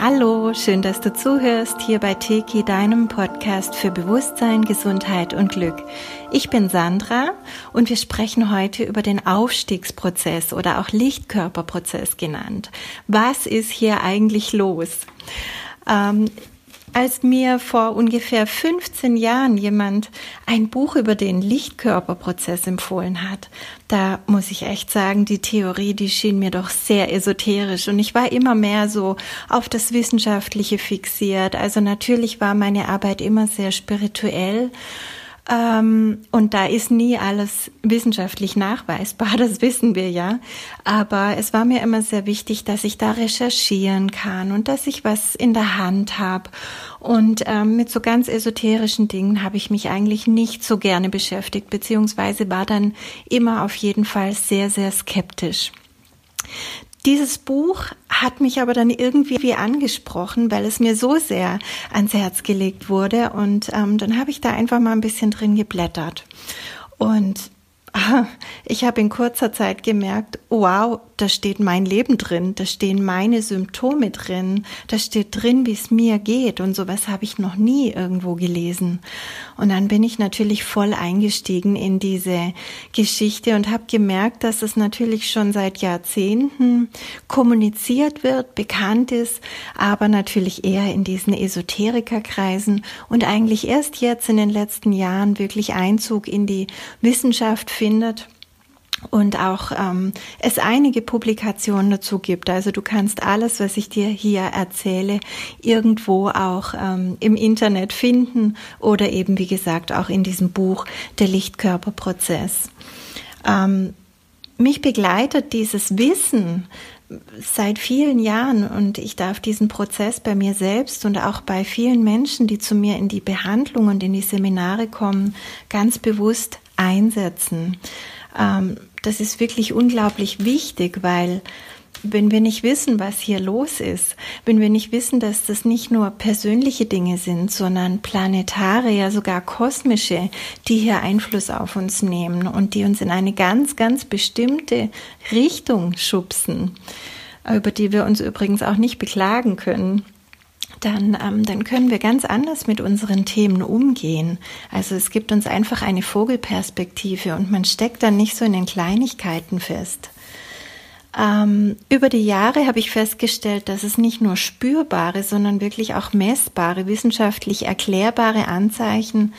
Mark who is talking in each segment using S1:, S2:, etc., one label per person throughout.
S1: Hallo, schön, dass du zuhörst hier bei Teki, deinem Podcast für Bewusstsein, Gesundheit und Glück. Ich bin Sandra und wir sprechen heute über den Aufstiegsprozess oder auch Lichtkörperprozess genannt. Was ist hier eigentlich los? Ähm, als mir vor ungefähr 15 Jahren jemand ein Buch über den Lichtkörperprozess empfohlen hat, da muss ich echt sagen, die Theorie, die schien mir doch sehr esoterisch und ich war immer mehr so auf das Wissenschaftliche fixiert. Also natürlich war meine Arbeit immer sehr spirituell ähm, und da ist nie alles wissenschaftlich nachweisbar, das wissen wir ja. Aber es war mir immer sehr wichtig, dass ich da recherchieren kann und dass ich was in der Hand habe. Und ähm, mit so ganz esoterischen Dingen habe ich mich eigentlich nicht so gerne beschäftigt, beziehungsweise war dann immer auf jeden Fall sehr, sehr skeptisch. Dieses Buch hat mich aber dann irgendwie angesprochen, weil es mir so sehr ans Herz gelegt wurde. Und ähm, dann habe ich da einfach mal ein bisschen drin geblättert. Und ich habe in kurzer Zeit gemerkt, wow, da steht mein Leben drin, da stehen meine Symptome drin, da steht drin, wie es mir geht und sowas habe ich noch nie irgendwo gelesen. Und dann bin ich natürlich voll eingestiegen in diese Geschichte und habe gemerkt, dass es natürlich schon seit Jahrzehnten kommuniziert wird, bekannt ist, aber natürlich eher in diesen Esoterikerkreisen und eigentlich erst jetzt in den letzten Jahren wirklich Einzug in die Wissenschaft findet und auch ähm, es einige Publikationen dazu gibt. Also du kannst alles, was ich dir hier erzähle, irgendwo auch ähm, im Internet finden oder eben, wie gesagt, auch in diesem Buch Der Lichtkörperprozess. Ähm, mich begleitet dieses Wissen seit vielen Jahren und ich darf diesen Prozess bei mir selbst und auch bei vielen Menschen, die zu mir in die Behandlung und in die Seminare kommen, ganz bewusst einsetzen. Ähm, das ist wirklich unglaublich wichtig, weil wenn wir nicht wissen, was hier los ist, wenn wir nicht wissen, dass das nicht nur persönliche Dinge sind, sondern planetare, ja sogar kosmische, die hier Einfluss auf uns nehmen und die uns in eine ganz, ganz bestimmte Richtung schubsen, über die wir uns übrigens auch nicht beklagen können, dann, ähm, dann können wir ganz anders mit unseren Themen umgehen. Also es gibt uns einfach eine Vogelperspektive und man steckt dann nicht so in den Kleinigkeiten fest. Ähm, über die Jahre habe ich festgestellt, dass es nicht nur spürbare, sondern wirklich auch messbare, wissenschaftlich erklärbare Anzeichen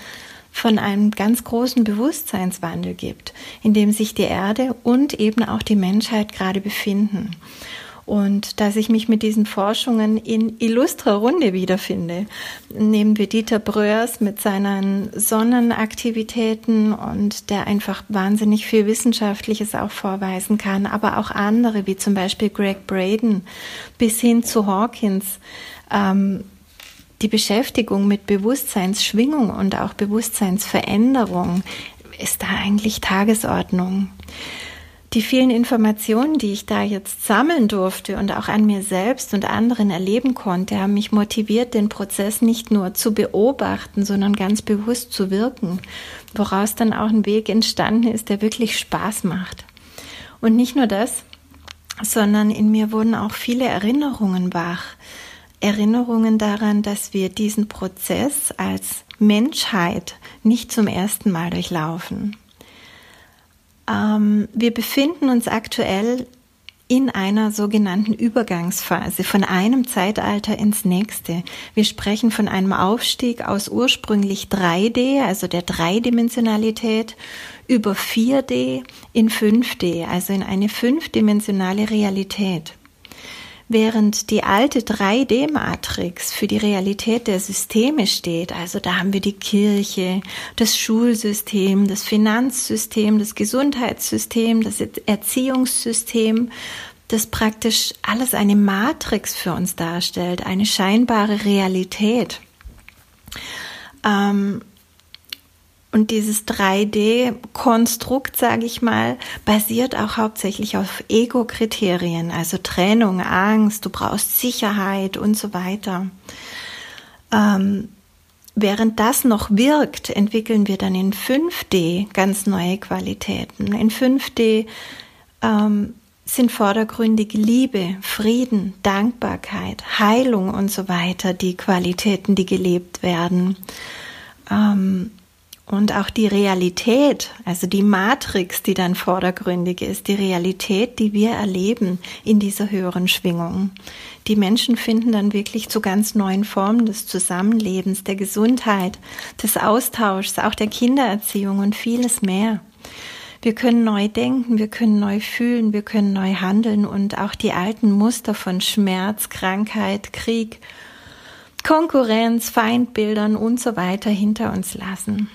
S1: von einem ganz großen Bewusstseinswandel gibt, in dem sich die Erde und eben auch die Menschheit gerade befinden und dass ich mich mit diesen Forschungen in illustrer Runde wiederfinde. Nehmen wir Dieter Bröers mit seinen Sonnenaktivitäten und der einfach wahnsinnig viel Wissenschaftliches auch vorweisen kann, aber auch andere, wie zum Beispiel Greg Braden bis hin zu Hawkins. Ähm, die Beschäftigung mit Bewusstseinsschwingung und auch Bewusstseinsveränderung ist da eigentlich Tagesordnung die vielen Informationen, die ich da jetzt sammeln durfte und auch an mir selbst und anderen erleben konnte, haben mich motiviert, den Prozess nicht nur zu beobachten, sondern ganz bewusst zu wirken, woraus dann auch ein Weg entstanden ist, der wirklich Spaß macht. Und nicht nur das, sondern in mir wurden auch viele Erinnerungen wach. Erinnerungen daran, dass wir diesen Prozess als Menschheit nicht zum ersten Mal durchlaufen. Ähm, wir befinden uns aktuell in einer sogenannten Übergangsphase von einem Zeitalter ins nächste. Wir sprechen von einem Aufstieg aus ursprünglich 3D, also der Dreidimensionalität, über 4D in 5D, also in eine fünfdimensionale Realität. Während die alte 3D-Matrix für die Realität der Systeme steht, also da haben wir die Kirche, das Schulsystem, das Finanzsystem, das Gesundheitssystem, das Erziehungssystem, das praktisch alles eine Matrix für uns darstellt, eine scheinbare Realität. Ähm, und dieses 3D-Konstrukt, sage ich mal, basiert auch hauptsächlich auf Ego-Kriterien, also Trennung, Angst, du brauchst Sicherheit und so weiter. Ähm, während das noch wirkt, entwickeln wir dann in 5D ganz neue Qualitäten. In 5D ähm, sind vordergründig Liebe, Frieden, Dankbarkeit, Heilung und so weiter, die Qualitäten, die gelebt werden. Ähm, und auch die Realität, also die Matrix, die dann vordergründig ist, die Realität, die wir erleben in dieser höheren Schwingung. Die Menschen finden dann wirklich zu ganz neuen Formen des Zusammenlebens, der Gesundheit, des Austauschs, auch der Kindererziehung und vieles mehr. Wir können neu denken, wir können neu fühlen, wir können neu handeln und auch die alten Muster von Schmerz, Krankheit, Krieg, Konkurrenz, Feindbildern und so weiter hinter uns lassen.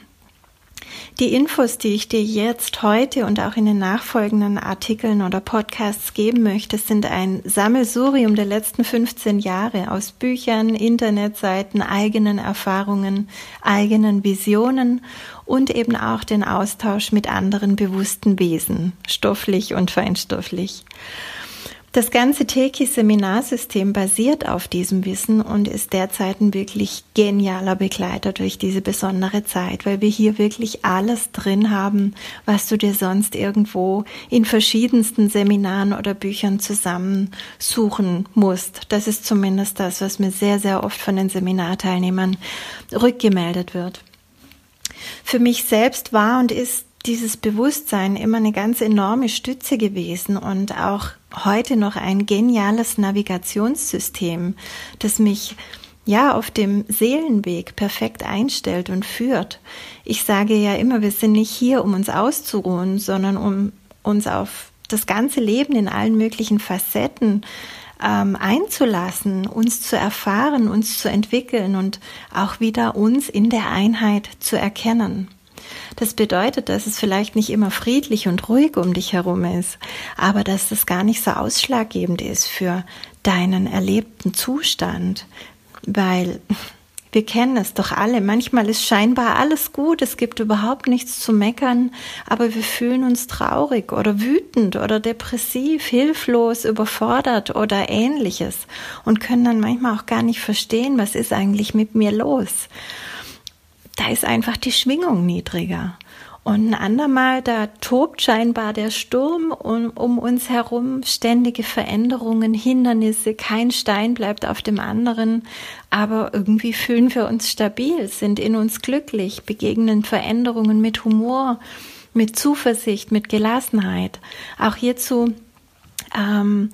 S1: Die Infos, die ich dir jetzt heute und auch in den nachfolgenden Artikeln oder Podcasts geben möchte, sind ein Sammelsurium der letzten 15 Jahre aus Büchern, Internetseiten, eigenen Erfahrungen, eigenen Visionen und eben auch den Austausch mit anderen bewussten Wesen, stofflich und feinstofflich. Das ganze Teki-Seminarsystem basiert auf diesem Wissen und ist derzeit ein wirklich genialer Begleiter durch diese besondere Zeit, weil wir hier wirklich alles drin haben, was du dir sonst irgendwo in verschiedensten Seminaren oder Büchern zusammensuchen musst. Das ist zumindest das, was mir sehr, sehr oft von den Seminarteilnehmern rückgemeldet wird. Für mich selbst war und ist dieses Bewusstsein immer eine ganz enorme Stütze gewesen und auch heute noch ein geniales Navigationssystem, das mich ja auf dem Seelenweg perfekt einstellt und führt. Ich sage ja immer, wir sind nicht hier, um uns auszuruhen, sondern um uns auf das ganze Leben in allen möglichen Facetten ähm, einzulassen, uns zu erfahren, uns zu entwickeln und auch wieder uns in der Einheit zu erkennen. Das bedeutet, dass es vielleicht nicht immer friedlich und ruhig um dich herum ist, aber dass das gar nicht so ausschlaggebend ist für deinen erlebten Zustand, weil wir kennen es doch alle. Manchmal ist scheinbar alles gut, es gibt überhaupt nichts zu meckern, aber wir fühlen uns traurig oder wütend oder depressiv, hilflos, überfordert oder ähnliches und können dann manchmal auch gar nicht verstehen, was ist eigentlich mit mir los da ist einfach die Schwingung niedriger. Und ein andermal, da tobt scheinbar der Sturm um, um, uns herum, ständige Veränderungen, Hindernisse, kein Stein bleibt auf dem anderen, aber irgendwie fühlen wir uns stabil, sind in uns glücklich, begegnen Veränderungen mit Humor, mit Zuversicht, mit Gelassenheit. Auch hierzu ähm,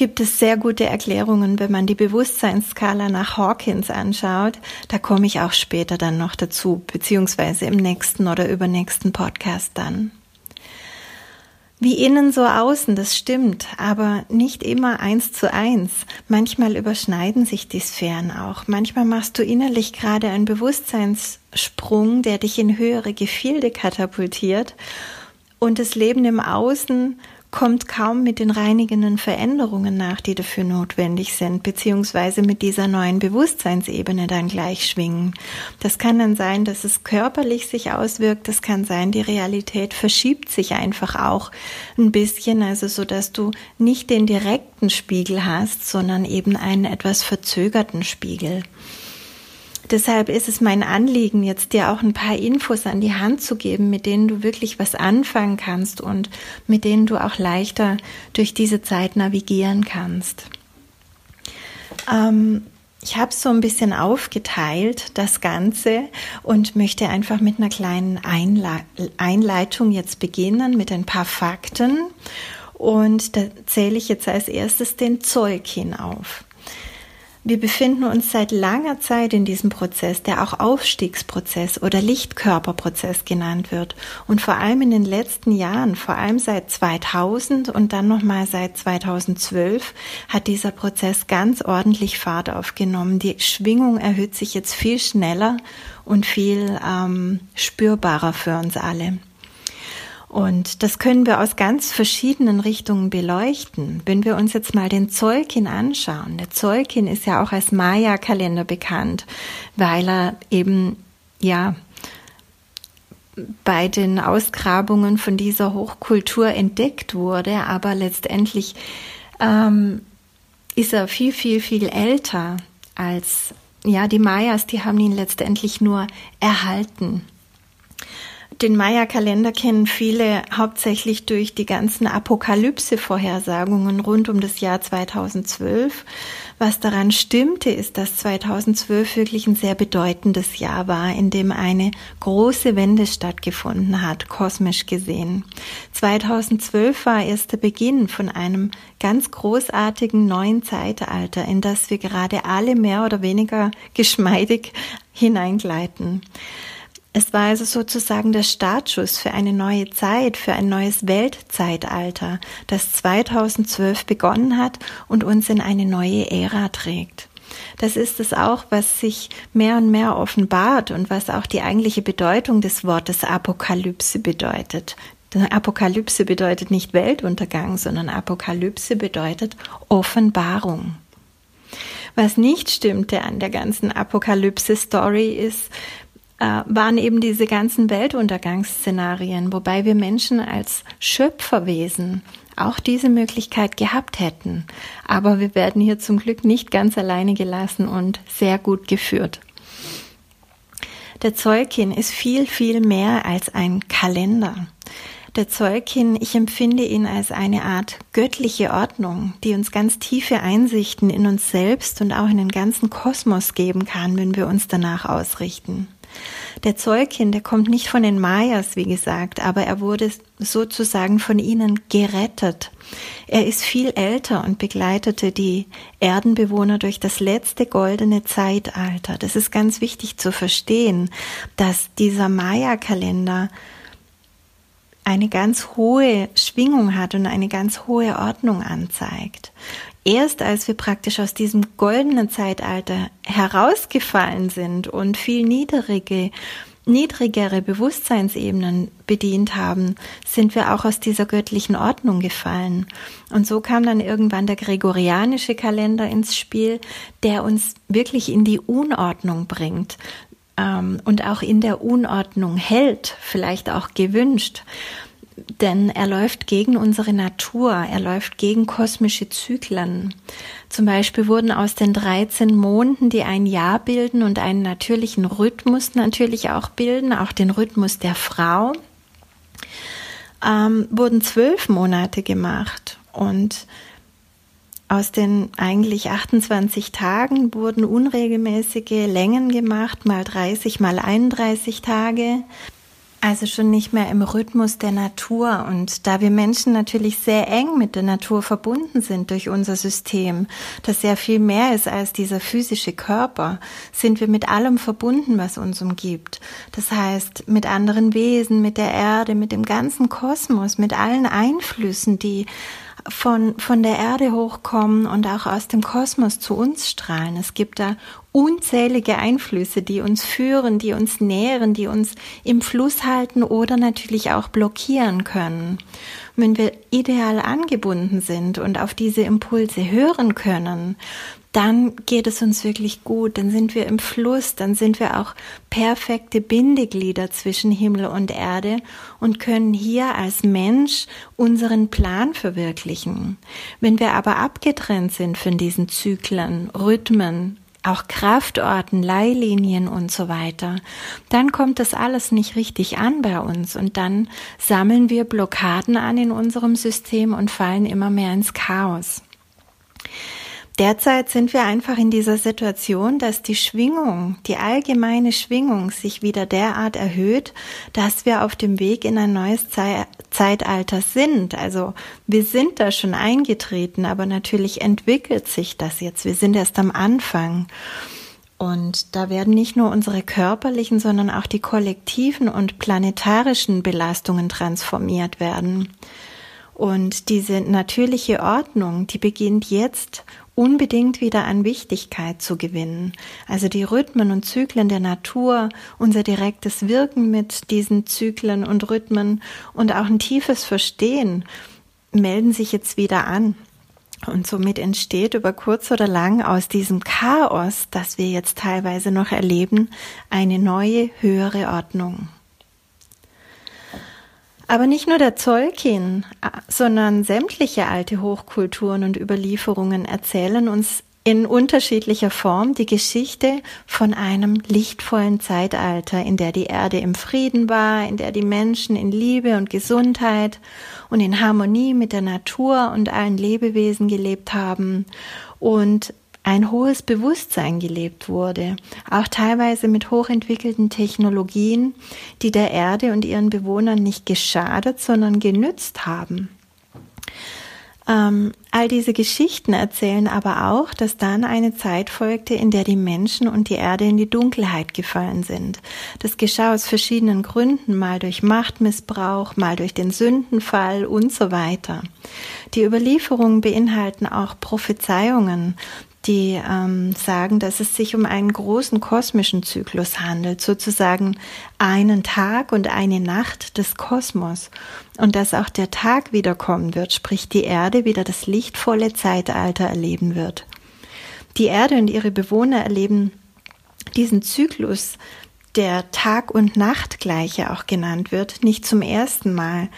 S1: gibt es sehr gute Erklärungen, wenn man die Bewusstseinsskala nach Hawkins anschaut. Da komme ich auch später dann noch dazu, beziehungsweise im nächsten oder übernächsten Podcast dann. Wie innen so außen, das stimmt, aber nicht immer eins zu eins. Manchmal überschneiden sich die Sphären auch. Manchmal machst du innerlich gerade einen Bewusstseinssprung, der dich in höhere Gefilde katapultiert und das Leben im Außen kommt kaum mit den reinigenden Veränderungen nach, die dafür notwendig sind, beziehungsweise mit dieser neuen Bewusstseinsebene dann gleich schwingen. Das kann dann sein, dass es körperlich sich auswirkt, das kann sein, die Realität verschiebt sich einfach auch ein bisschen, also so dass du nicht den direkten Spiegel hast, sondern eben einen etwas verzögerten Spiegel. Deshalb ist es mein Anliegen, jetzt dir auch ein paar Infos an die Hand zu geben, mit denen du wirklich was anfangen kannst und mit denen du auch leichter durch diese Zeit navigieren kannst. Ähm, ich habe so ein bisschen aufgeteilt, das Ganze, und möchte einfach mit einer kleinen Einle Einleitung jetzt beginnen, mit ein paar Fakten. Und da zähle ich jetzt als erstes den Zeug hinauf. Wir befinden uns seit langer Zeit in diesem Prozess, der auch Aufstiegsprozess oder Lichtkörperprozess genannt wird. Und vor allem in den letzten Jahren, vor allem seit 2000 und dann nochmal seit 2012, hat dieser Prozess ganz ordentlich Fahrt aufgenommen. Die Schwingung erhöht sich jetzt viel schneller und viel ähm, spürbarer für uns alle. Und das können wir aus ganz verschiedenen Richtungen beleuchten. Wenn wir uns jetzt mal den Zolkin anschauen. Der Zolkin ist ja auch als Maya-Kalender bekannt, weil er eben, ja, bei den Ausgrabungen von dieser Hochkultur entdeckt wurde, aber letztendlich ähm, ist er viel, viel, viel älter als, ja, die Mayas, die haben ihn letztendlich nur erhalten. Den Maya-Kalender kennen viele hauptsächlich durch die ganzen Apokalypse-Vorhersagungen rund um das Jahr 2012. Was daran stimmte, ist, dass 2012 wirklich ein sehr bedeutendes Jahr war, in dem eine große Wende stattgefunden hat, kosmisch gesehen. 2012 war erst der Beginn von einem ganz großartigen neuen Zeitalter, in das wir gerade alle mehr oder weniger geschmeidig hineingleiten. Es war also sozusagen der Startschuss für eine neue Zeit, für ein neues Weltzeitalter, das 2012 begonnen hat und uns in eine neue Ära trägt. Das ist es auch, was sich mehr und mehr offenbart und was auch die eigentliche Bedeutung des Wortes Apokalypse bedeutet. Denn Apokalypse bedeutet nicht Weltuntergang, sondern Apokalypse bedeutet Offenbarung. Was nicht stimmte an der ganzen Apokalypse-Story ist, waren eben diese ganzen Weltuntergangsszenarien, wobei wir Menschen als Schöpferwesen auch diese Möglichkeit gehabt hätten. Aber wir werden hier zum Glück nicht ganz alleine gelassen und sehr gut geführt. Der Zeugin ist viel, viel mehr als ein Kalender. Der Zeugin, ich empfinde ihn als eine Art göttliche Ordnung, die uns ganz tiefe Einsichten in uns selbst und auch in den ganzen Kosmos geben kann, wenn wir uns danach ausrichten. Der Zeugin, der kommt nicht von den Mayas, wie gesagt, aber er wurde sozusagen von ihnen gerettet. Er ist viel älter und begleitete die Erdenbewohner durch das letzte goldene Zeitalter. Das ist ganz wichtig zu verstehen, dass dieser Maya-Kalender eine ganz hohe Schwingung hat und eine ganz hohe Ordnung anzeigt erst als wir praktisch aus diesem goldenen Zeitalter herausgefallen sind und viel niedrige, niedrigere Bewusstseinsebenen bedient haben, sind wir auch aus dieser göttlichen Ordnung gefallen. Und so kam dann irgendwann der gregorianische Kalender ins Spiel, der uns wirklich in die Unordnung bringt ähm, und auch in der Unordnung hält, vielleicht auch gewünscht denn er läuft gegen unsere Natur, er läuft gegen kosmische Zyklen. Zum Beispiel wurden aus den 13 Monden, die ein Jahr bilden und einen natürlichen Rhythmus natürlich auch bilden, auch den Rhythmus der Frau, ähm, wurden zwölf Monate gemacht und aus den eigentlich 28 Tagen wurden unregelmäßige Längen gemacht, mal 30, mal 31 Tage. Also schon nicht mehr im Rhythmus der Natur. Und da wir Menschen natürlich sehr eng mit der Natur verbunden sind durch unser System, das sehr viel mehr ist als dieser physische Körper, sind wir mit allem verbunden, was uns umgibt. Das heißt, mit anderen Wesen, mit der Erde, mit dem ganzen Kosmos, mit allen Einflüssen, die von, von der Erde hochkommen und auch aus dem Kosmos zu uns strahlen. Es gibt da unzählige Einflüsse, die uns führen, die uns nähren, die uns im Fluss halten oder natürlich auch blockieren können. wenn wir ideal angebunden sind und auf diese Impulse hören können, dann geht es uns wirklich gut, dann sind wir im Fluss, dann sind wir auch perfekte Bindeglieder zwischen Himmel und Erde und können hier als Mensch unseren Plan verwirklichen. Wenn wir aber abgetrennt sind von diesen Zyklen, Rhythmen, auch Kraftorten, Leihlinien und so weiter, dann kommt das alles nicht richtig an bei uns und dann sammeln wir Blockaden an in unserem System und fallen immer mehr ins Chaos. Derzeit sind wir einfach in dieser Situation, dass die Schwingung, die allgemeine Schwingung sich wieder derart erhöht, dass wir auf dem Weg in ein neues Ze Zeitalter sind. Also wir sind da schon eingetreten, aber natürlich entwickelt sich das jetzt. Wir sind erst am Anfang. Und da werden nicht nur unsere körperlichen, sondern auch die kollektiven und planetarischen Belastungen transformiert werden. Und diese natürliche Ordnung, die beginnt jetzt unbedingt wieder an Wichtigkeit zu gewinnen. Also die Rhythmen und Zyklen der Natur, unser direktes Wirken mit diesen Zyklen und Rhythmen und auch ein tiefes Verstehen melden sich jetzt wieder an. Und somit entsteht über kurz oder lang aus diesem Chaos, das wir jetzt teilweise noch erleben, eine neue, höhere Ordnung. Aber nicht nur der Zolkin, sondern sämtliche alte Hochkulturen und Überlieferungen erzählen uns in unterschiedlicher Form die Geschichte von einem lichtvollen Zeitalter, in der die Erde im Frieden war, in der die Menschen in Liebe und Gesundheit und in Harmonie mit der Natur und allen Lebewesen gelebt haben. Und ein hohes Bewusstsein gelebt wurde, auch teilweise mit hochentwickelten Technologien, die der Erde und ihren Bewohnern nicht geschadet, sondern genützt haben. Ähm, all diese Geschichten erzählen aber auch, dass dann eine Zeit folgte, in der die Menschen und die Erde in die Dunkelheit gefallen sind. Das geschah aus verschiedenen Gründen, mal durch Machtmissbrauch, mal durch den Sündenfall und so weiter. Die Überlieferungen beinhalten auch Prophezeiungen, die ähm, sagen, dass es sich um einen großen kosmischen Zyklus handelt, sozusagen einen Tag und eine Nacht des Kosmos und dass auch der Tag wiederkommen wird, sprich die Erde wieder das lichtvolle Zeitalter erleben wird. Die Erde und ihre Bewohner erleben diesen Zyklus, der Tag und Nacht gleiche auch genannt wird, nicht zum ersten Mal,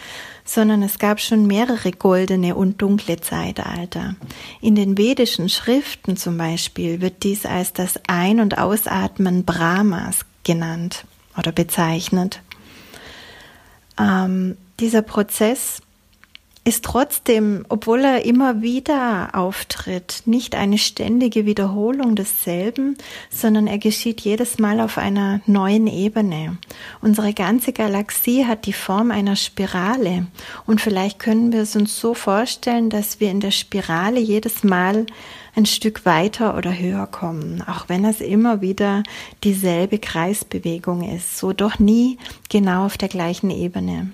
S1: sondern es gab schon mehrere goldene und dunkle Zeitalter. In den vedischen Schriften zum Beispiel wird dies als das Ein- und Ausatmen Brahmas genannt oder bezeichnet. Ähm, dieser Prozess ist trotzdem, obwohl er immer wieder auftritt, nicht eine ständige Wiederholung desselben, sondern er geschieht jedes Mal auf einer neuen Ebene. Unsere ganze Galaxie hat die Form einer Spirale und vielleicht können wir es uns so vorstellen, dass wir in der Spirale jedes Mal ein Stück weiter oder höher kommen, auch wenn es immer wieder dieselbe Kreisbewegung ist, so doch nie genau auf der gleichen Ebene.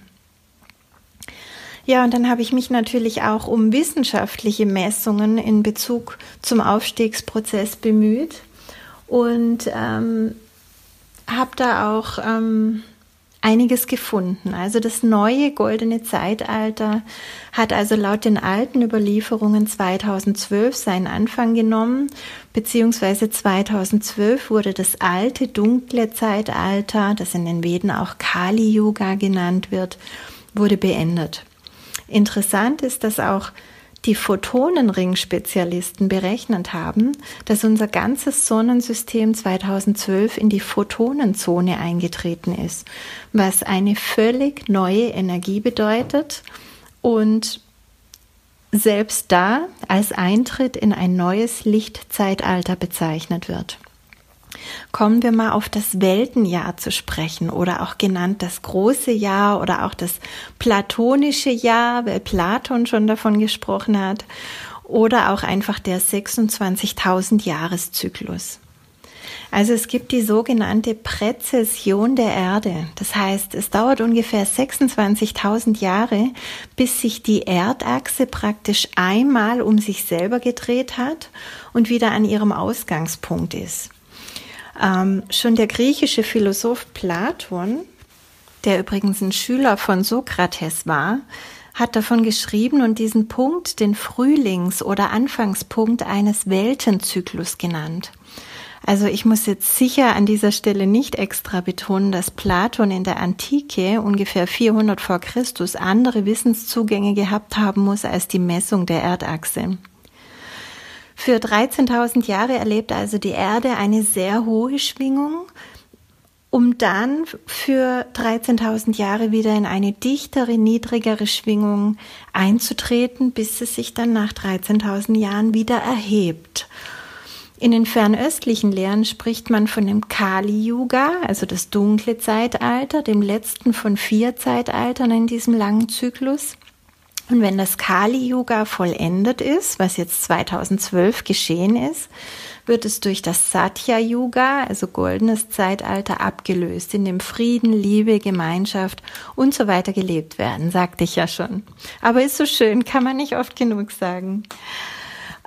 S1: Ja, und dann habe ich mich natürlich auch um wissenschaftliche Messungen in Bezug zum Aufstiegsprozess bemüht und ähm, habe da auch ähm, einiges gefunden. Also das neue goldene Zeitalter hat also laut den alten Überlieferungen 2012 seinen Anfang genommen, beziehungsweise 2012 wurde das alte dunkle Zeitalter, das in den Veden auch Kali Yuga genannt wird, wurde beendet. Interessant ist, dass auch die Photonenring-Spezialisten berechnet haben, dass unser ganzes Sonnensystem 2012 in die Photonenzone eingetreten ist, was eine völlig neue Energie bedeutet und selbst da als Eintritt in ein neues Lichtzeitalter bezeichnet wird. Kommen wir mal auf das Weltenjahr zu sprechen oder auch genannt das große Jahr oder auch das platonische Jahr, weil Platon schon davon gesprochen hat, oder auch einfach der 26.000 Jahreszyklus. Also es gibt die sogenannte Präzession der Erde. Das heißt, es dauert ungefähr 26.000 Jahre, bis sich die Erdachse praktisch einmal um sich selber gedreht hat und wieder an ihrem Ausgangspunkt ist. Ähm, schon der griechische Philosoph Platon, der übrigens ein Schüler von Sokrates war, hat davon geschrieben und diesen Punkt den Frühlings- oder Anfangspunkt eines Weltenzyklus genannt. Also ich muss jetzt sicher an dieser Stelle nicht extra betonen, dass Platon in der Antike ungefähr 400 vor Christus andere Wissenszugänge gehabt haben muss als die Messung der Erdachse. Für 13.000 Jahre erlebt also die Erde eine sehr hohe Schwingung, um dann für 13.000 Jahre wieder in eine dichtere, niedrigere Schwingung einzutreten, bis es sich dann nach 13.000 Jahren wieder erhebt. In den fernöstlichen Lehren spricht man von dem Kali-Yuga, also das dunkle Zeitalter, dem letzten von vier Zeitaltern in diesem langen Zyklus. Und wenn das Kali-Yuga vollendet ist, was jetzt 2012 geschehen ist, wird es durch das Satya-Yuga, also goldenes Zeitalter, abgelöst, in dem Frieden, Liebe, Gemeinschaft und so weiter gelebt werden, sagte ich ja schon. Aber ist so schön, kann man nicht oft genug sagen.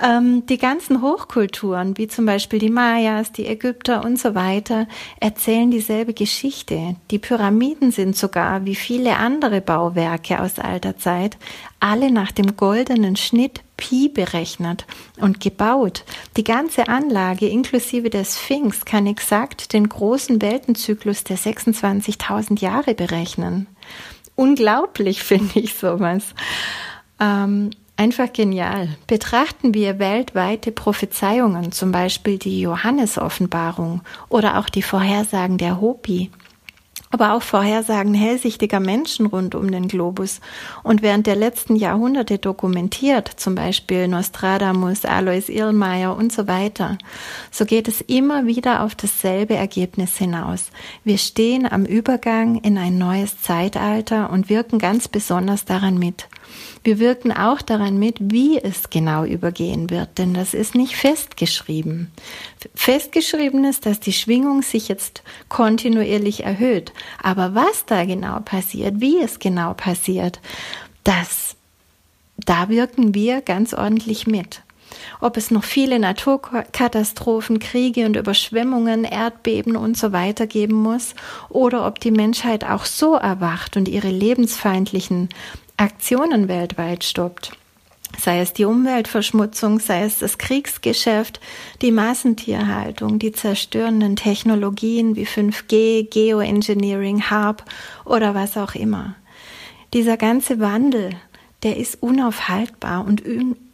S1: Ähm, die ganzen Hochkulturen, wie zum Beispiel die Mayas, die Ägypter und so weiter, erzählen dieselbe Geschichte. Die Pyramiden sind sogar, wie viele andere Bauwerke aus alter Zeit, alle nach dem goldenen Schnitt Pi berechnet und gebaut. Die ganze Anlage inklusive der Sphinx kann exakt den großen Weltenzyklus der 26.000 Jahre berechnen. Unglaublich finde ich sowas. Ähm, Einfach genial. Betrachten wir weltweite Prophezeiungen, zum Beispiel die Johannesoffenbarung oder auch die Vorhersagen der Hopi aber auch Vorhersagen hellsichtiger Menschen rund um den Globus und während der letzten Jahrhunderte dokumentiert, zum Beispiel Nostradamus, Alois Irlmeier und so weiter, so geht es immer wieder auf dasselbe Ergebnis hinaus. Wir stehen am Übergang in ein neues Zeitalter und wirken ganz besonders daran mit. Wir wirken auch daran mit, wie es genau übergehen wird, denn das ist nicht festgeschrieben. Festgeschrieben ist, dass die Schwingung sich jetzt kontinuierlich erhöht. Aber was da genau passiert, wie es genau passiert, das, da wirken wir ganz ordentlich mit. Ob es noch viele Naturkatastrophen, Kriege und Überschwemmungen, Erdbeben und so weiter geben muss, oder ob die Menschheit auch so erwacht und ihre lebensfeindlichen Aktionen weltweit stoppt. Sei es die Umweltverschmutzung, sei es das Kriegsgeschäft, die Massentierhaltung, die zerstörenden Technologien wie 5G, Geoengineering, HARP oder was auch immer. Dieser ganze Wandel, der ist unaufhaltbar und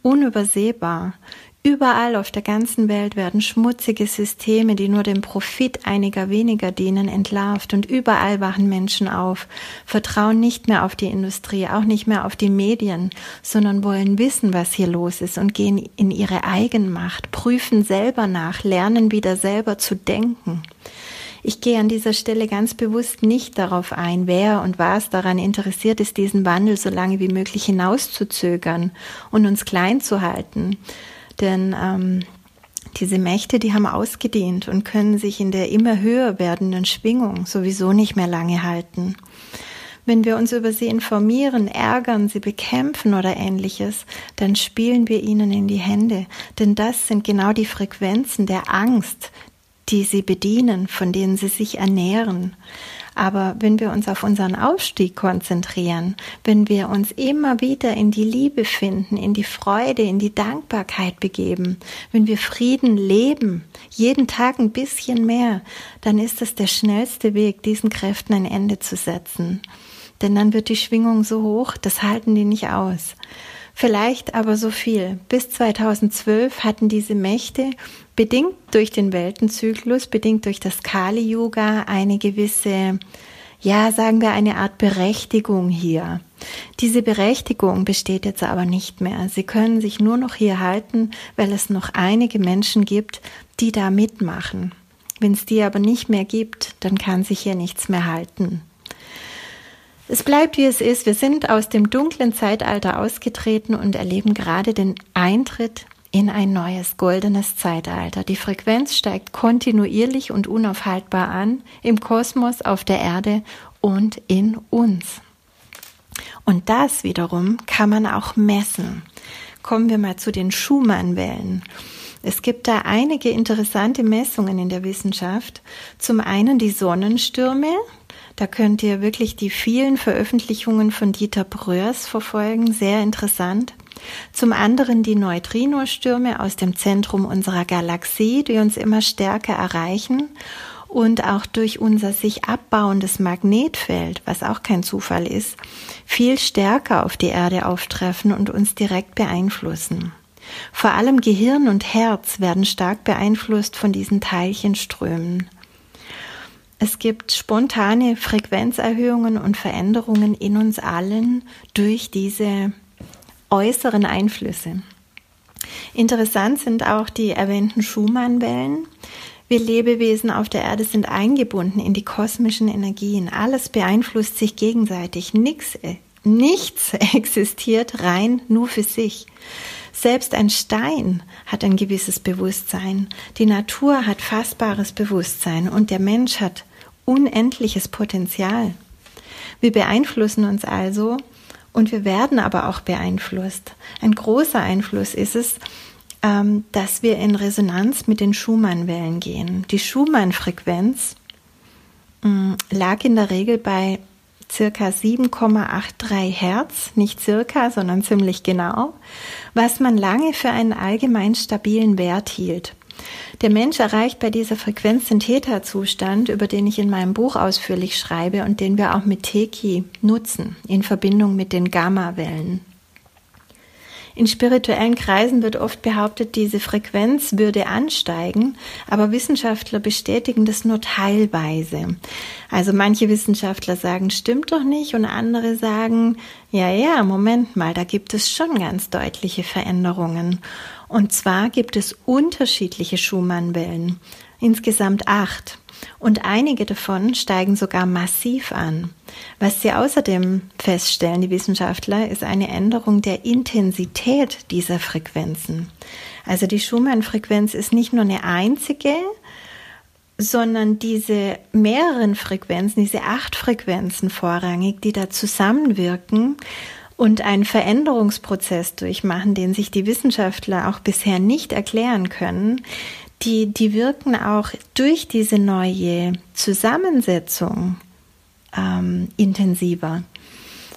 S1: unübersehbar. Überall auf der ganzen Welt werden schmutzige Systeme, die nur dem Profit einiger weniger dienen, entlarvt und überall wachen Menschen auf, vertrauen nicht mehr auf die Industrie, auch nicht mehr auf die Medien, sondern wollen wissen, was hier los ist und gehen in ihre Eigenmacht, prüfen selber nach, lernen wieder selber zu denken. Ich gehe an dieser Stelle ganz bewusst nicht darauf ein, wer und was daran interessiert ist, diesen Wandel so lange wie möglich hinauszuzögern und uns klein zu halten denn ähm, diese Mächte, die haben ausgedehnt und können sich in der immer höher werdenden Schwingung sowieso nicht mehr lange halten. Wenn wir uns über sie informieren, ärgern, sie bekämpfen oder ähnliches, dann spielen wir ihnen in die Hände, denn das sind genau die Frequenzen der Angst, die sie bedienen, von denen sie sich ernähren. Aber wenn wir uns auf unseren Aufstieg konzentrieren, wenn wir uns immer wieder in die Liebe finden, in die Freude, in die Dankbarkeit begeben, wenn wir Frieden leben, jeden Tag ein bisschen mehr, dann ist es der schnellste Weg, diesen Kräften ein Ende zu setzen. Denn dann wird die Schwingung so hoch, das halten die nicht aus. Vielleicht aber so viel. Bis 2012 hatten diese Mächte bedingt durch den Weltenzyklus, bedingt durch das Kali-Yoga eine gewisse, ja, sagen wir eine Art Berechtigung hier. Diese Berechtigung besteht jetzt aber nicht mehr. Sie können sich nur noch hier halten, weil es noch einige Menschen gibt, die da mitmachen. Wenn es die aber nicht mehr gibt, dann kann sich hier nichts mehr halten. Es bleibt wie es ist. Wir sind aus dem dunklen Zeitalter ausgetreten und erleben gerade den Eintritt in ein neues goldenes Zeitalter. Die Frequenz steigt kontinuierlich und unaufhaltbar an im Kosmos, auf der Erde und in uns. Und das wiederum kann man auch messen. Kommen wir mal zu den Schumann-Wellen. Es gibt da einige interessante Messungen in der Wissenschaft. Zum einen die Sonnenstürme. Da könnt ihr wirklich die vielen Veröffentlichungen von Dieter Bröers verfolgen. Sehr interessant. Zum anderen die Neutrinostürme aus dem Zentrum unserer Galaxie, die uns immer stärker erreichen und auch durch unser sich abbauendes Magnetfeld, was auch kein Zufall ist, viel stärker auf die Erde auftreffen und uns direkt beeinflussen. Vor allem Gehirn und Herz werden stark beeinflusst von diesen Teilchenströmen. Es gibt spontane Frequenzerhöhungen und Veränderungen in uns allen durch diese äußeren Einflüsse. Interessant sind auch die erwähnten Schumann-Wellen. Wir Lebewesen auf der Erde sind eingebunden in die kosmischen Energien. Alles beeinflusst sich gegenseitig. Äh, nichts existiert rein nur für sich. Selbst ein Stein hat ein gewisses Bewusstsein. Die Natur hat fassbares Bewusstsein und der Mensch hat unendliches Potenzial. Wir beeinflussen uns also und wir werden aber auch beeinflusst. Ein großer Einfluss ist es, ähm, dass wir in Resonanz mit den Schumann-Wellen gehen. Die Schumann-Frequenz mm, lag in der Regel bei circa 7,83 Hertz, nicht circa, sondern ziemlich genau, was man lange für einen allgemein stabilen Wert hielt. Der Mensch erreicht bei dieser Frequenz den Theta-Zustand, über den ich in meinem Buch ausführlich schreibe und den wir auch mit Teki nutzen, in Verbindung mit den Gamma-Wellen. In spirituellen Kreisen wird oft behauptet, diese Frequenz würde ansteigen, aber Wissenschaftler bestätigen das nur teilweise. Also manche Wissenschaftler sagen, stimmt doch nicht und andere sagen, ja, ja, Moment mal, da gibt es schon ganz deutliche Veränderungen. Und zwar gibt es unterschiedliche Schumann-Wellen, insgesamt acht. Und einige davon steigen sogar massiv an. Was sie außerdem feststellen, die Wissenschaftler, ist eine Änderung der Intensität dieser Frequenzen. Also die Schumann-Frequenz ist nicht nur eine einzige, sondern diese mehreren Frequenzen, diese acht Frequenzen vorrangig, die da zusammenwirken und einen Veränderungsprozess durchmachen, den sich die Wissenschaftler auch bisher nicht erklären können, die, die wirken auch durch diese neue Zusammensetzung ähm, intensiver.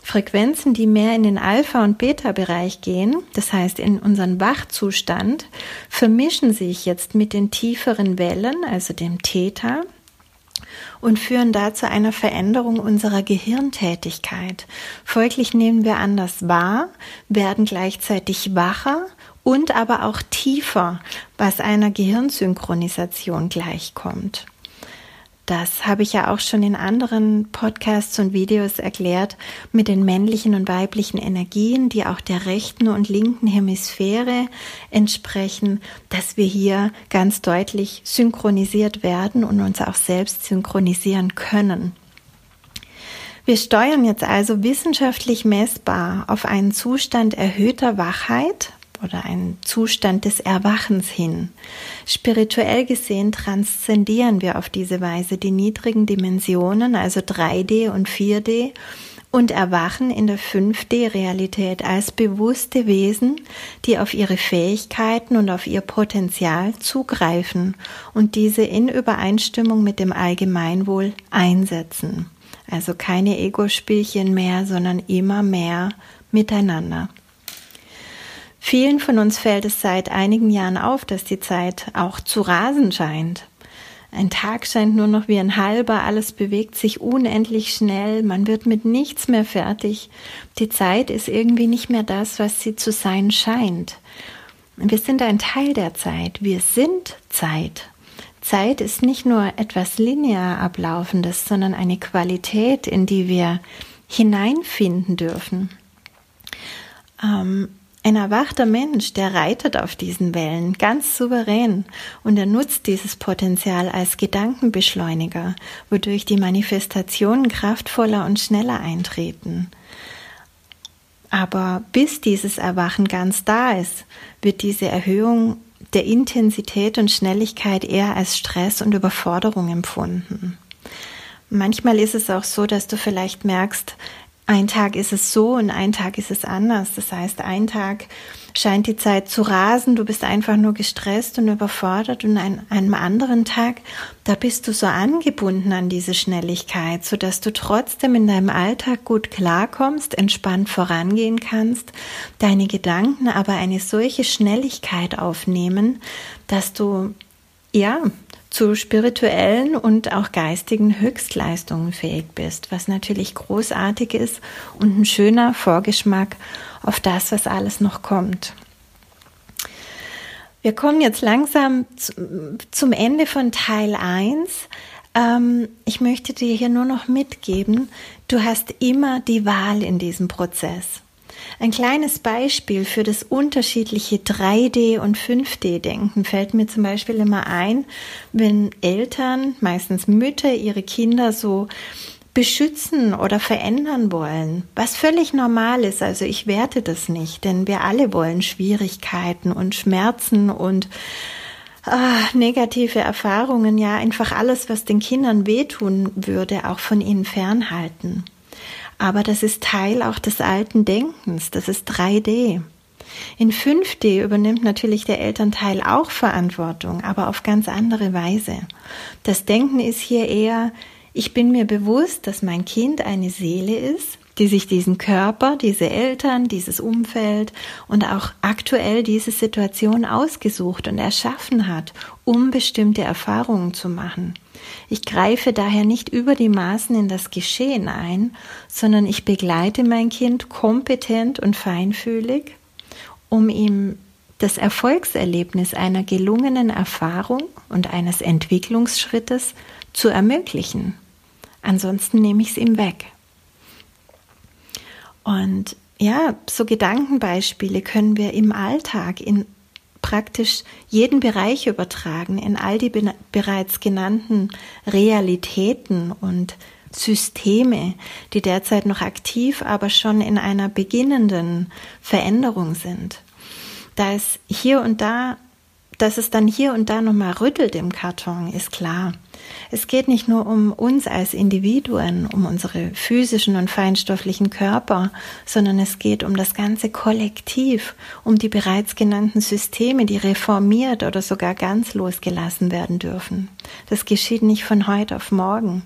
S1: Frequenzen, die mehr in den Alpha- und Beta-Bereich gehen, das heißt in unseren Wachzustand, vermischen sich jetzt mit den tieferen Wellen, also dem Theta, und führen dazu einer Veränderung unserer Gehirntätigkeit. Folglich nehmen wir anders wahr, werden gleichzeitig wacher und aber auch tiefer, was einer Gehirnsynchronisation gleichkommt. Das habe ich ja auch schon in anderen Podcasts und Videos erklärt mit den männlichen und weiblichen Energien, die auch der rechten und linken Hemisphäre entsprechen, dass wir hier ganz deutlich synchronisiert werden und uns auch selbst synchronisieren können. Wir steuern jetzt also wissenschaftlich messbar auf einen Zustand erhöhter Wachheit, oder ein Zustand des Erwachens hin. Spirituell gesehen transzendieren wir auf diese Weise die niedrigen Dimensionen, also 3D und 4D, und erwachen in der 5D-Realität als bewusste Wesen, die auf ihre Fähigkeiten und auf ihr Potenzial zugreifen und diese in Übereinstimmung mit dem Allgemeinwohl einsetzen. Also keine Ego-Spielchen mehr, sondern immer mehr miteinander. Vielen von uns fällt es seit einigen Jahren auf, dass die Zeit auch zu rasen scheint. Ein Tag scheint nur noch wie ein halber, alles bewegt sich unendlich schnell, man wird mit nichts mehr fertig. Die Zeit ist irgendwie nicht mehr das, was sie zu sein scheint. Wir sind ein Teil der Zeit, wir sind Zeit. Zeit ist nicht nur etwas linear ablaufendes, sondern eine Qualität, in die wir hineinfinden dürfen. Ähm, ein erwachter Mensch, der reitet auf diesen Wellen ganz souverän und er nutzt dieses Potenzial als Gedankenbeschleuniger, wodurch die Manifestationen kraftvoller und schneller eintreten. Aber bis dieses Erwachen ganz da ist, wird diese Erhöhung der Intensität und Schnelligkeit eher als Stress und Überforderung empfunden. Manchmal ist es auch so, dass du vielleicht merkst, ein Tag ist es so und ein Tag ist es anders. Das heißt, ein Tag scheint die Zeit zu rasen, du bist einfach nur gestresst und überfordert und an einem anderen Tag, da bist du so angebunden an diese Schnelligkeit, so dass du trotzdem in deinem Alltag gut klarkommst, entspannt vorangehen kannst, deine Gedanken aber eine solche Schnelligkeit aufnehmen, dass du ja, zu spirituellen und auch geistigen Höchstleistungen fähig bist, was natürlich großartig ist und ein schöner Vorgeschmack auf das, was alles noch kommt. Wir kommen jetzt langsam zum Ende von Teil 1. Ähm, ich möchte dir hier nur noch mitgeben, du hast immer die Wahl in diesem Prozess. Ein kleines Beispiel für das unterschiedliche 3D- und 5D-Denken fällt mir zum Beispiel immer ein, wenn Eltern, meistens Mütter, ihre Kinder so beschützen oder verändern wollen, was völlig normal ist. Also ich werte das nicht, denn wir alle wollen Schwierigkeiten und Schmerzen und ah, negative Erfahrungen, ja einfach alles, was den Kindern wehtun würde, auch von ihnen fernhalten. Aber das ist Teil auch des alten Denkens, das ist 3D. In 5D übernimmt natürlich der Elternteil auch Verantwortung, aber auf ganz andere Weise. Das Denken ist hier eher, ich bin mir bewusst, dass mein Kind eine Seele ist, die sich diesen Körper, diese Eltern, dieses Umfeld und auch aktuell diese Situation ausgesucht und erschaffen hat, um bestimmte Erfahrungen zu machen. Ich greife daher nicht über die Maßen in das Geschehen ein, sondern ich begleite mein Kind kompetent und feinfühlig um ihm das Erfolgserlebnis einer gelungenen Erfahrung und eines Entwicklungsschrittes zu ermöglichen. Ansonsten nehme ich es ihm weg. Und ja, so Gedankenbeispiele können wir im Alltag in praktisch jeden Bereich übertragen, in all die be bereits genannten Realitäten und Systeme, die derzeit noch aktiv, aber schon in einer beginnenden Veränderung sind. Da es hier und da dass es dann hier und da nochmal rüttelt im Karton, ist klar. Es geht nicht nur um uns als Individuen, um unsere physischen und feinstofflichen Körper, sondern es geht um das ganze Kollektiv, um die bereits genannten Systeme, die reformiert oder sogar ganz losgelassen werden dürfen. Das geschieht nicht von heute auf morgen.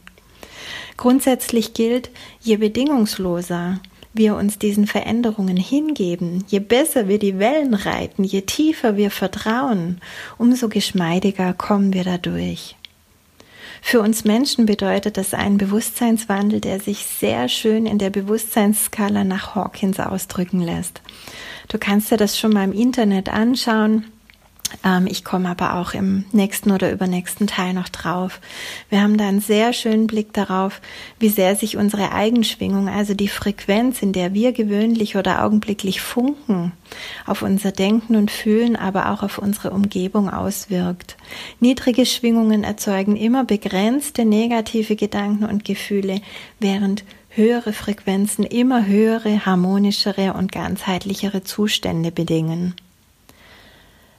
S1: Grundsätzlich gilt, je bedingungsloser, wir uns diesen Veränderungen hingeben, je besser wir die Wellen reiten, je tiefer wir vertrauen, umso geschmeidiger kommen wir dadurch. Für uns Menschen bedeutet das einen Bewusstseinswandel, der sich sehr schön in der Bewusstseinsskala nach Hawkins ausdrücken lässt. Du kannst dir das schon mal im Internet anschauen. Ähm, ich komme aber auch im nächsten oder übernächsten Teil noch drauf. Wir haben da einen sehr schönen Blick darauf, wie sehr sich unsere Eigenschwingung, also die Frequenz, in der wir gewöhnlich oder augenblicklich funken, auf unser Denken und Fühlen, aber auch auf unsere Umgebung auswirkt. Niedrige Schwingungen erzeugen immer begrenzte negative Gedanken und Gefühle, während höhere Frequenzen immer höhere, harmonischere und ganzheitlichere Zustände bedingen.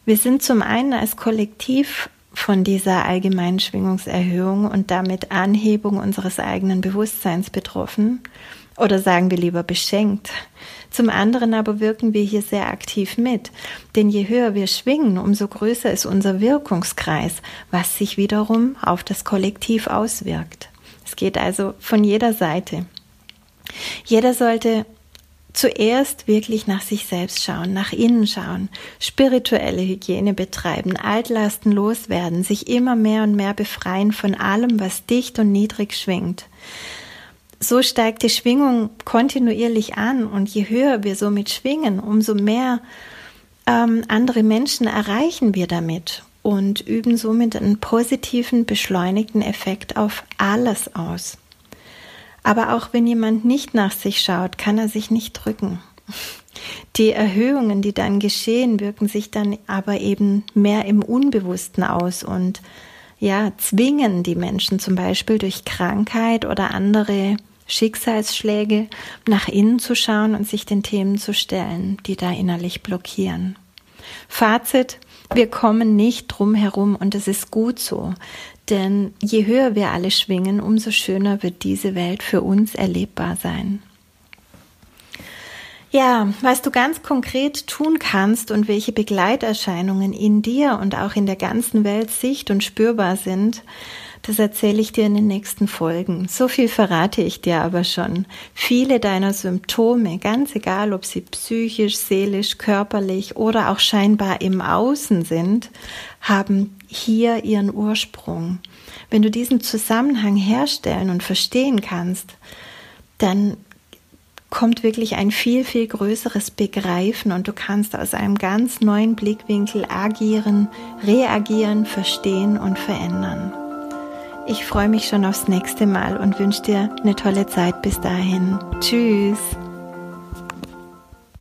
S1: Wir sind zum einen als Kollektiv von dieser allgemeinen Schwingungserhöhung und damit Anhebung unseres eigenen Bewusstseins betroffen oder sagen wir lieber beschenkt. Zum anderen aber wirken wir hier sehr aktiv mit, denn je höher wir schwingen, umso größer ist unser Wirkungskreis, was sich wiederum auf das Kollektiv auswirkt. Es geht also von jeder Seite. Jeder sollte zuerst wirklich nach sich selbst schauen, nach innen schauen, spirituelle Hygiene betreiben, Altlasten loswerden, sich immer mehr und mehr befreien von allem, was dicht und niedrig schwingt. So steigt die Schwingung kontinuierlich an und je höher wir somit schwingen, umso mehr ähm, andere Menschen erreichen wir damit und üben somit einen positiven, beschleunigten Effekt auf alles aus. Aber auch wenn jemand nicht nach sich schaut, kann er sich nicht drücken. Die Erhöhungen, die dann geschehen, wirken sich dann aber eben mehr im Unbewussten aus und ja, zwingen die Menschen zum Beispiel durch Krankheit oder andere Schicksalsschläge nach innen zu schauen und sich den Themen zu stellen, die da innerlich blockieren. Fazit, wir kommen nicht drum herum und es ist gut so, denn je höher wir alle schwingen, umso schöner wird diese Welt für uns erlebbar sein. Ja, was du ganz konkret tun kannst und welche Begleiterscheinungen in dir und auch in der ganzen Welt sicht- und spürbar sind, das erzähle ich dir in den nächsten Folgen. So viel verrate ich dir aber schon. Viele deiner Symptome, ganz egal ob sie psychisch, seelisch, körperlich oder auch scheinbar im Außen sind, haben hier ihren Ursprung. Wenn du diesen Zusammenhang herstellen und verstehen kannst, dann kommt wirklich ein viel, viel größeres Begreifen und du kannst aus einem ganz neuen Blickwinkel agieren, reagieren, verstehen und verändern. Ich freue mich schon aufs nächste Mal und wünsche dir eine tolle Zeit bis dahin. Tschüss.